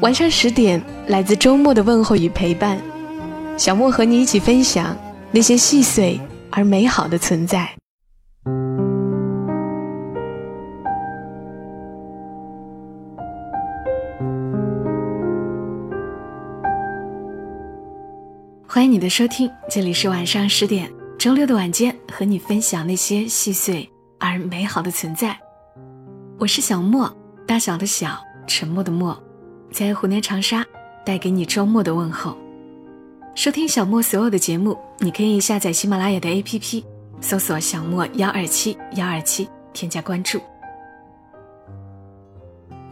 晚上十点，来自周末的问候与陪伴，小莫和你一起分享那些细碎而美好的存在。欢迎你的收听，这里是晚上十点，周六的晚间，和你分享那些细碎而美好的存在。我是小莫，大小的小，沉默的默。在湖南长沙，带给你周末的问候。收听小莫所有的节目，你可以下载喜马拉雅的 APP，搜索“小莫幺二七幺二七”，添加关注。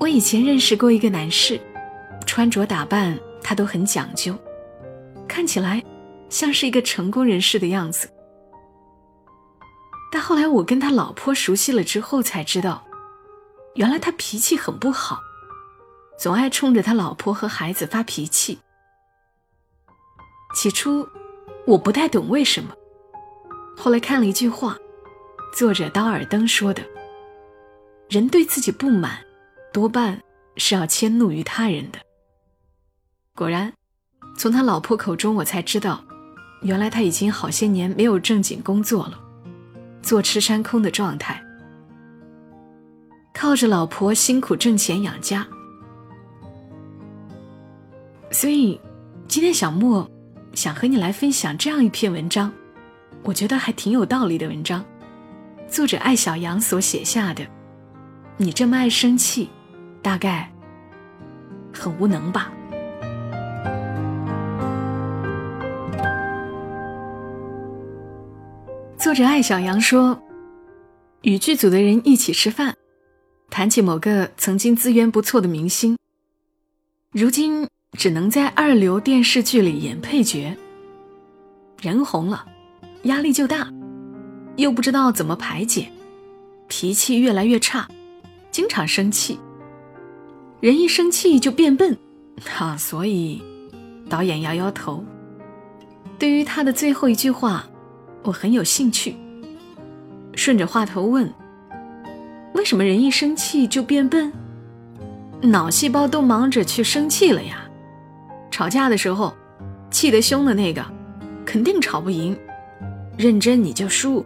我以前认识过一个男士，穿着打扮他都很讲究，看起来像是一个成功人士的样子。但后来我跟他老婆熟悉了之后，才知道，原来他脾气很不好。总爱冲着他老婆和孩子发脾气。起初，我不太懂为什么。后来看了一句话，作者刀尔登说的：“人对自己不满，多半是要迁怒于他人的。”果然，从他老婆口中我才知道，原来他已经好些年没有正经工作了，坐吃山空的状态，靠着老婆辛苦挣钱养家。所以，今天小莫想和你来分享这样一篇文章，我觉得还挺有道理的文章。作者艾小羊所写下的，你这么爱生气，大概很无能吧？作者艾小羊说，与剧组的人一起吃饭，谈起某个曾经资源不错的明星，如今。只能在二流电视剧里演配角。人红了，压力就大，又不知道怎么排解，脾气越来越差，经常生气。人一生气就变笨，哈，所以导演摇摇头。对于他的最后一句话，我很有兴趣。顺着话头问：为什么人一生气就变笨？脑细胞都忙着去生气了呀。吵架的时候，气得凶的那个，肯定吵不赢，认真你就输。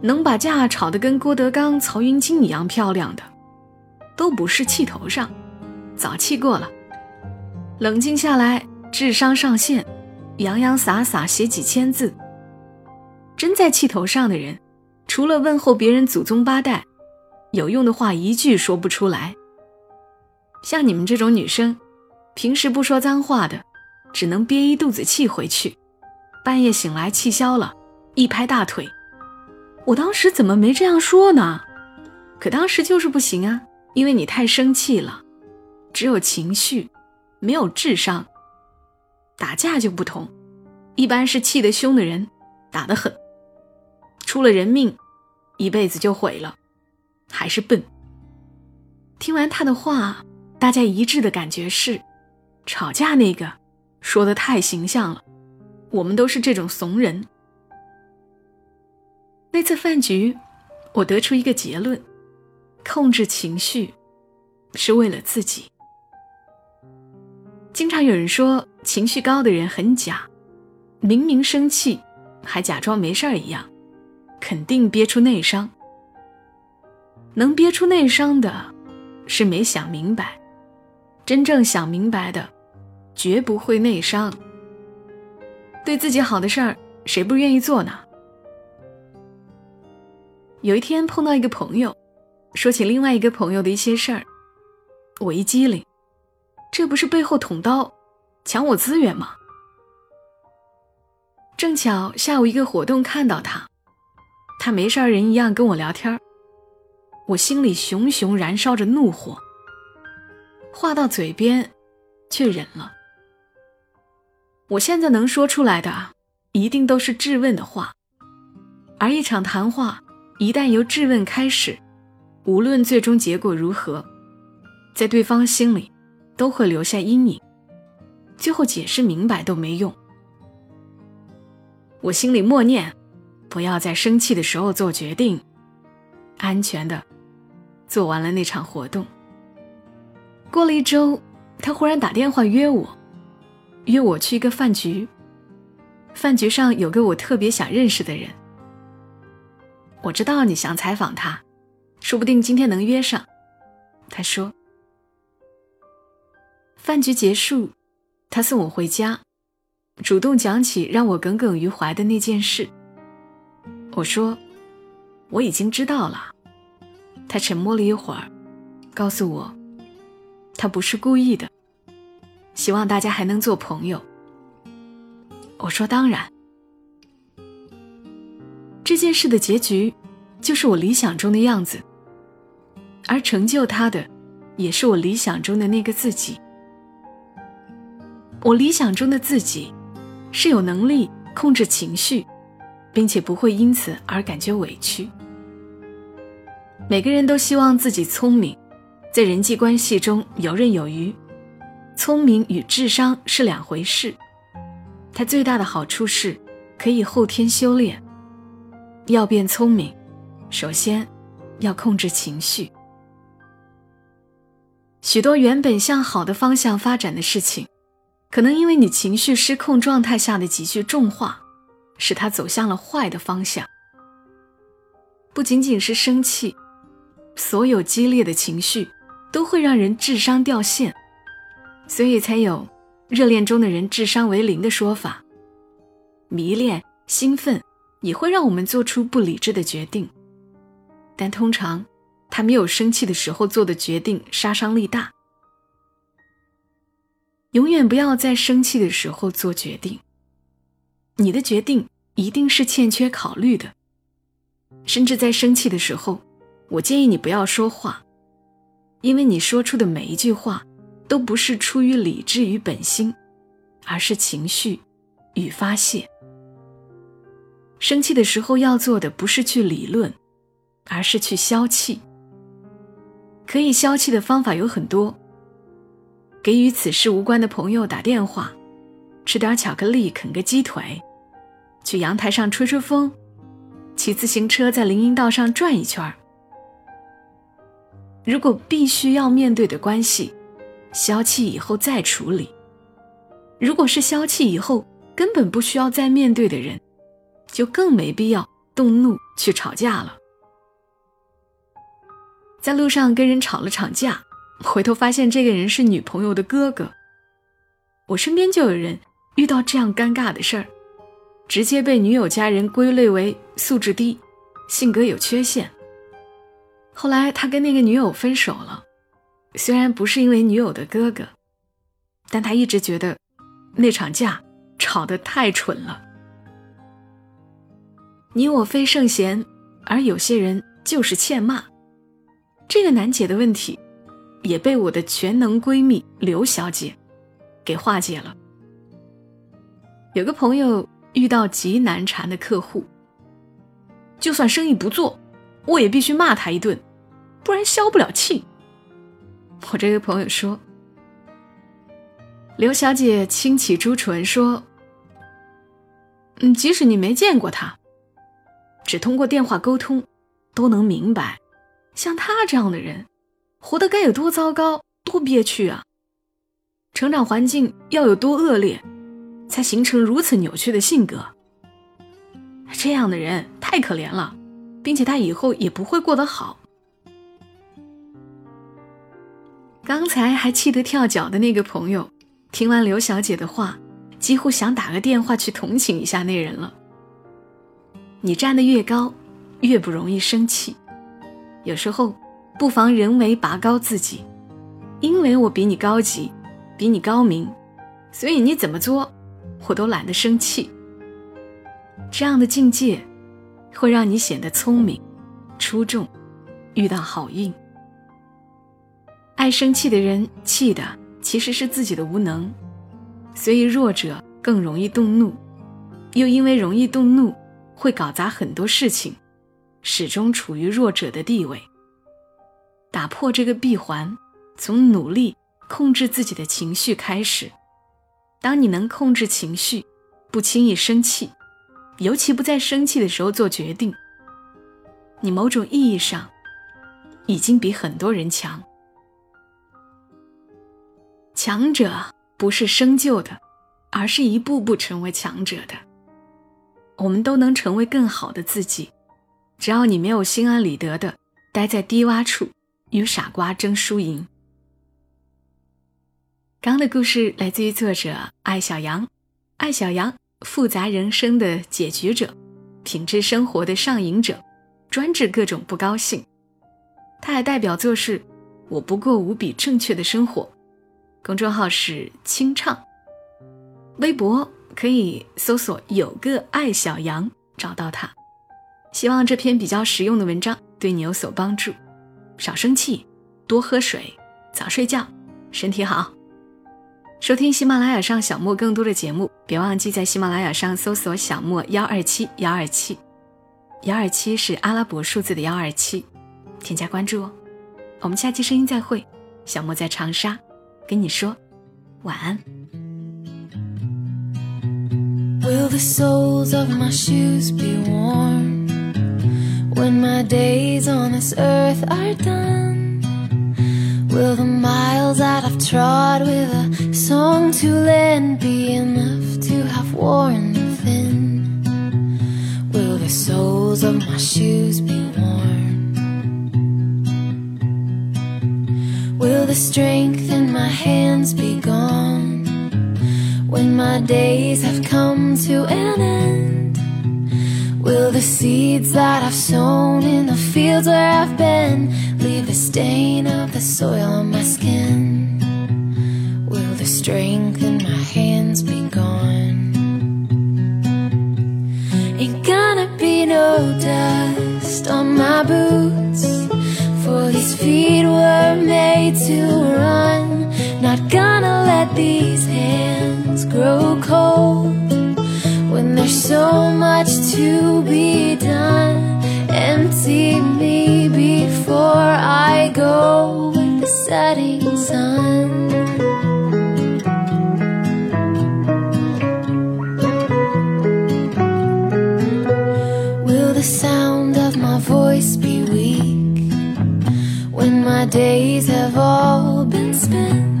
能把架吵得跟郭德纲、曹云金一样漂亮的，都不是气头上，早气过了。冷静下来，智商上线，洋洋洒洒写几千字。真在气头上的人，除了问候别人祖宗八代，有用的话一句说不出来。像你们这种女生。平时不说脏话的，只能憋一肚子气回去。半夜醒来气消了，一拍大腿。我当时怎么没这样说呢？可当时就是不行啊，因为你太生气了，只有情绪，没有智商。打架就不同，一般是气得凶的人，打得狠，出了人命，一辈子就毁了，还是笨。听完他的话，大家一致的感觉是。吵架那个说的太形象了，我们都是这种怂人。那次饭局，我得出一个结论：控制情绪是为了自己。经常有人说情绪高的人很假，明明生气还假装没事儿一样，肯定憋出内伤。能憋出内伤的，是没想明白。真正想明白的，绝不会内伤。对自己好的事儿，谁不愿意做呢？有一天碰到一个朋友，说起另外一个朋友的一些事儿，我一机灵，这不是背后捅刀，抢我资源吗？正巧下午一个活动看到他，他没事人一样跟我聊天我心里熊熊燃烧着怒火。话到嘴边，却忍了。我现在能说出来的，一定都是质问的话，而一场谈话一旦由质问开始，无论最终结果如何，在对方心里都会留下阴影，最后解释明白都没用。我心里默念：不要在生气的时候做决定，安全的做完了那场活动。过了一周，他忽然打电话约我，约我去一个饭局。饭局上有个我特别想认识的人。我知道你想采访他，说不定今天能约上。他说。饭局结束，他送我回家。主动讲起让我耿耿于怀的那件事。我说：“我已经知道了。”他沉默了一会儿，告诉我：“他不是故意的，希望大家还能做朋友。”我说：“当然。”这件事的结局，就是我理想中的样子，而成就他的，也是我理想中的那个自己。我理想中的自己。是有能力控制情绪，并且不会因此而感觉委屈。每个人都希望自己聪明，在人际关系中游刃有余。聪明与智商是两回事，它最大的好处是可以后天修炼。要变聪明，首先要控制情绪。许多原本向好的方向发展的事情。可能因为你情绪失控状态下的几句重话，使他走向了坏的方向。不仅仅是生气，所有激烈的情绪都会让人智商掉线，所以才有热恋中的人智商为零的说法。迷恋、兴奋也会让我们做出不理智的决定，但通常他没有生气的时候做的决定杀伤力大。永远不要在生气的时候做决定。你的决定一定是欠缺考虑的。甚至在生气的时候，我建议你不要说话，因为你说出的每一句话都不是出于理智与本心，而是情绪与发泄。生气的时候要做的不是去理论，而是去消气。可以消气的方法有很多。给与此事无关的朋友打电话，吃点巧克力，啃个鸡腿，去阳台上吹吹风，骑自行车在林荫道上转一圈如果必须要面对的关系，消气以后再处理；如果是消气以后根本不需要再面对的人，就更没必要动怒去吵架了。在路上跟人吵了场架。回头发现这个人是女朋友的哥哥。我身边就有人遇到这样尴尬的事儿，直接被女友家人归类为素质低、性格有缺陷。后来他跟那个女友分手了，虽然不是因为女友的哥哥，但他一直觉得那场架吵得太蠢了。你我非圣贤，而有些人就是欠骂，这个难解的问题。也被我的全能闺蜜刘小姐给化解了。有个朋友遇到极难缠的客户，就算生意不做，我也必须骂他一顿，不然消不了气。我这个朋友说，刘小姐轻启朱唇说：“嗯，即使你没见过他，只通过电话沟通，都能明白，像他这样的人。”活得该有多糟糕、多憋屈啊！成长环境要有多恶劣，才形成如此扭曲的性格？这样的人太可怜了，并且他以后也不会过得好。刚才还气得跳脚的那个朋友，听完刘小姐的话，几乎想打个电话去同情一下那人了。你站得越高，越不容易生气，有时候。不妨人为拔高自己，因为我比你高级，比你高明，所以你怎么作，我都懒得生气。这样的境界，会让你显得聪明、出众，遇到好运。爱生气的人气的其实是自己的无能，所以弱者更容易动怒，又因为容易动怒，会搞砸很多事情，始终处于弱者的地位。打破这个闭环，从努力控制自己的情绪开始。当你能控制情绪，不轻易生气，尤其不在生气的时候做决定，你某种意义上已经比很多人强。强者不是生就的，而是一步步成为强者的。我们都能成为更好的自己，只要你没有心安理得的待在低洼处与傻瓜争输赢。刚的故事来自于作者艾小羊，艾小羊复杂人生的解决者，品质生活的上瘾者，专治各种不高兴。他的代表作是《我不过无比正确的生活》，公众号是清唱，微博可以搜索“有个艾小羊”找到他。希望这篇比较实用的文章对你有所帮助。少生气，多喝水，早睡觉，身体好。收听喜马拉雅上小莫更多的节目，别忘记在喜马拉雅上搜索“小莫幺二七幺二七”，幺二七是阿拉伯数字的幺二七，添加关注哦。我们下期声音再会，小莫在长沙跟你说晚安。Will the miles that I've trod with a song to lend be enough to have worn thin? Will the soles of my shoes be worn? Will the strength my hands be gone when my days have come to an end? Will the seeds that I've sown in the fields where I've been leave the stain of the soil on my skin? Will the strength in my hands be gone? Ain't gonna be no dust on my boots, for these feet were made to these hands grow cold when there's so much to be done. Empty me before I go with the setting sun. Will the sound of my voice be weak when my days have all been spent?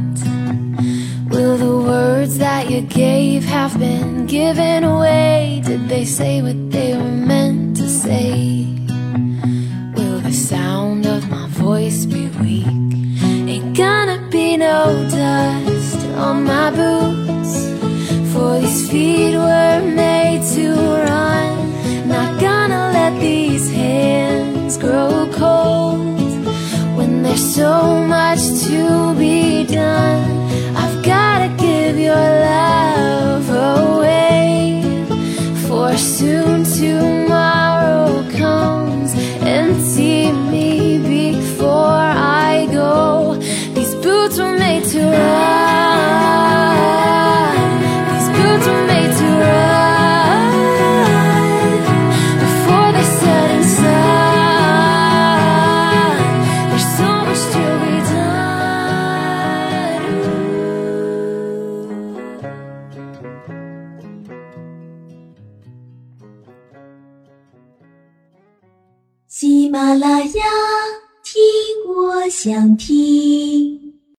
Words that you gave have been given away? Did they say what they were meant to say? Will the sound of my voice be weak? Ain't gonna be no dust on my boots, for these feet were made to run. Not gonna let these hands grow cold when there's so much to be done. 想听。